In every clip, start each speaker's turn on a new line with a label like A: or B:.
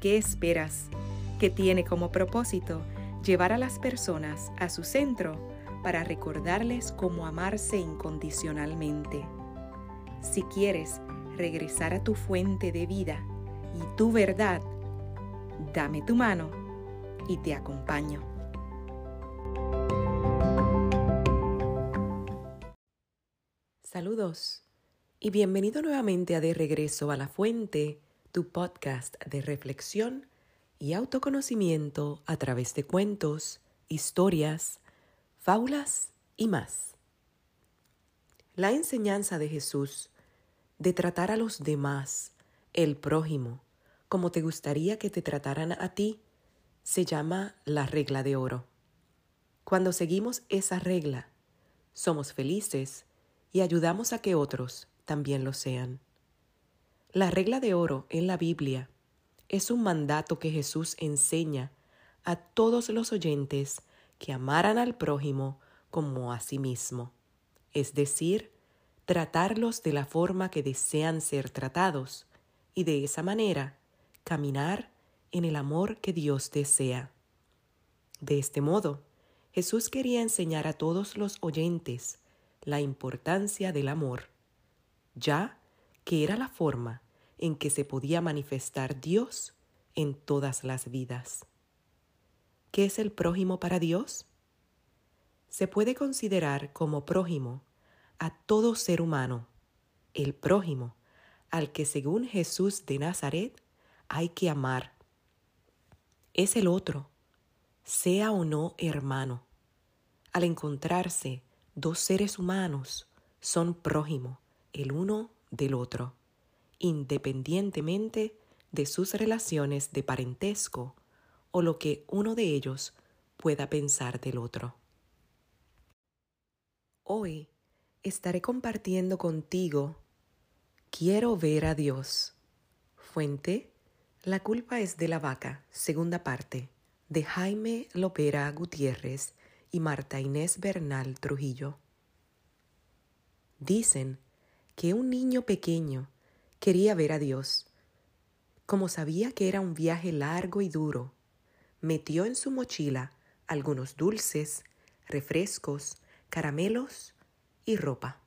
A: ¿Qué esperas? que tiene como propósito llevar a las personas a su centro para recordarles cómo amarse incondicionalmente. Si quieres regresar a tu fuente de vida y tu verdad, dame tu mano y te acompaño. Saludos y bienvenido nuevamente a De Regreso a la Fuente tu podcast de reflexión y autoconocimiento a través de cuentos, historias, fábulas y más. La enseñanza de Jesús de tratar a los demás, el prójimo, como te gustaría que te trataran a ti, se llama la regla de oro. Cuando seguimos esa regla, somos felices y ayudamos a que otros también lo sean. La regla de oro en la Biblia es un mandato que Jesús enseña a todos los oyentes que amaran al prójimo como a sí mismo, es decir, tratarlos de la forma que desean ser tratados y de esa manera caminar en el amor que Dios desea. De este modo, Jesús quería enseñar a todos los oyentes la importancia del amor, ya que era la forma en que se podía manifestar Dios en todas las vidas. ¿Qué es el prójimo para Dios? Se puede considerar como prójimo a todo ser humano, el prójimo al que según Jesús de Nazaret hay que amar. Es el otro, sea o no hermano. Al encontrarse dos seres humanos, son prójimo el uno del otro, independientemente de sus relaciones de parentesco o lo que uno de ellos pueda pensar del otro. Hoy estaré compartiendo contigo Quiero ver a Dios. Fuente La culpa es de la vaca, segunda parte, de Jaime Lopera Gutiérrez y Marta Inés Bernal Trujillo. Dicen que un niño pequeño quería ver a Dios. Como sabía que era un viaje largo y duro, metió en su mochila algunos dulces, refrescos, caramelos y ropa.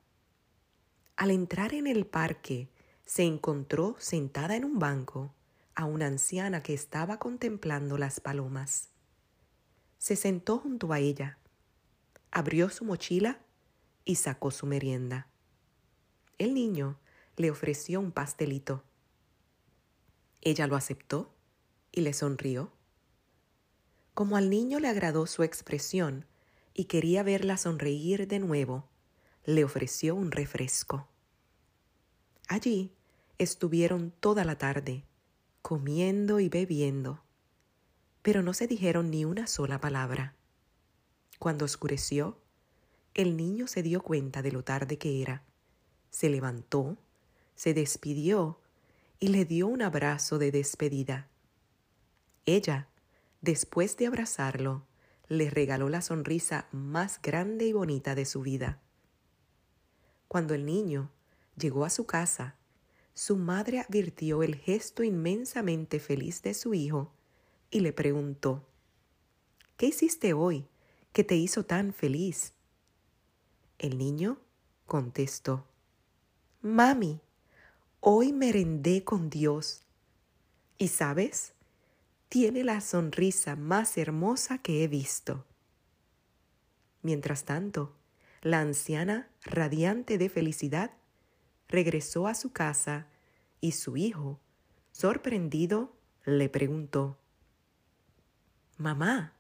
A: Al entrar en el parque, se encontró sentada en un banco a una anciana que estaba contemplando las palomas. Se sentó junto a ella, abrió su mochila y sacó su merienda. El niño le ofreció un pastelito. Ella lo aceptó y le sonrió. Como al niño le agradó su expresión y quería verla sonreír de nuevo, le ofreció un refresco. Allí estuvieron toda la tarde, comiendo y bebiendo, pero no se dijeron ni una sola palabra. Cuando oscureció, el niño se dio cuenta de lo tarde que era se levantó, se despidió y le dio un abrazo de despedida. Ella, después de abrazarlo, le regaló la sonrisa más grande y bonita de su vida. Cuando el niño llegó a su casa, su madre advirtió el gesto inmensamente feliz de su hijo y le preguntó, ¿Qué hiciste hoy que te hizo tan feliz? El niño contestó, Mami, hoy merendé con Dios. ¿Y sabes? tiene la sonrisa más hermosa que he visto. Mientras tanto, la anciana, radiante de felicidad, regresó a su casa y su hijo, sorprendido, le preguntó, Mamá,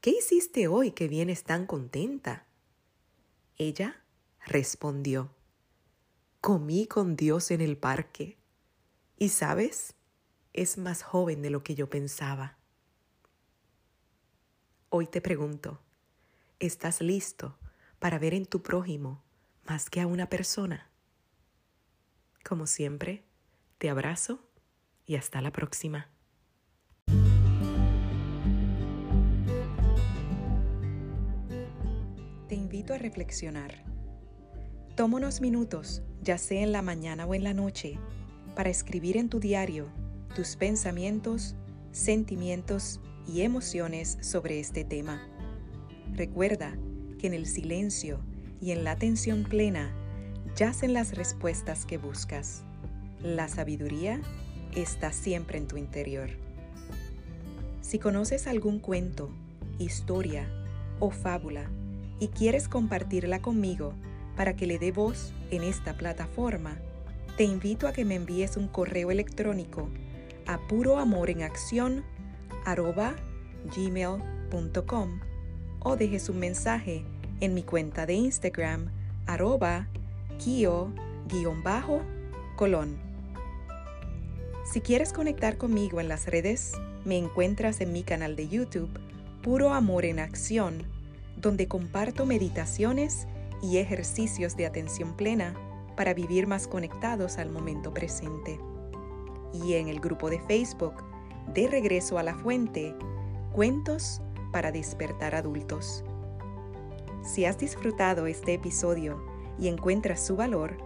A: ¿qué hiciste hoy que vienes tan contenta? Ella respondió, Comí con Dios en el parque. Y sabes, es más joven de lo que yo pensaba. Hoy te pregunto, ¿estás listo para ver en tu prójimo más que a una persona? Como siempre, te abrazo y hasta la próxima.
B: Te invito a reflexionar. Toma unos minutos, ya sea en la mañana o en la noche, para escribir en tu diario tus pensamientos, sentimientos y emociones sobre este tema. Recuerda que en el silencio y en la atención plena yacen las respuestas que buscas. La sabiduría está siempre en tu interior. Si conoces algún cuento, historia o fábula y quieres compartirla conmigo para que le dé voz en esta plataforma, te invito a que me envíes un correo electrónico a gmail.com o dejes un mensaje en mi cuenta de Instagram arroba kio-colón. Si quieres conectar conmigo en las redes, me encuentras en mi canal de YouTube Puro Amor en Acción, donde comparto meditaciones y ejercicios de atención plena para vivir más conectados al momento presente y en el grupo de Facebook De Regreso a la Fuente, Cuentos para despertar adultos. Si has disfrutado este episodio y encuentras su valor,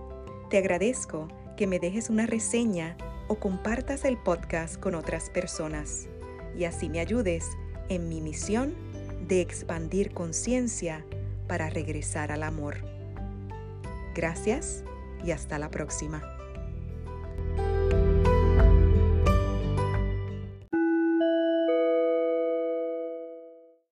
B: te agradezco que me dejes una reseña o compartas el podcast con otras personas y así me ayudes en mi misión de expandir conciencia para regresar al amor. Gracias y hasta la próxima.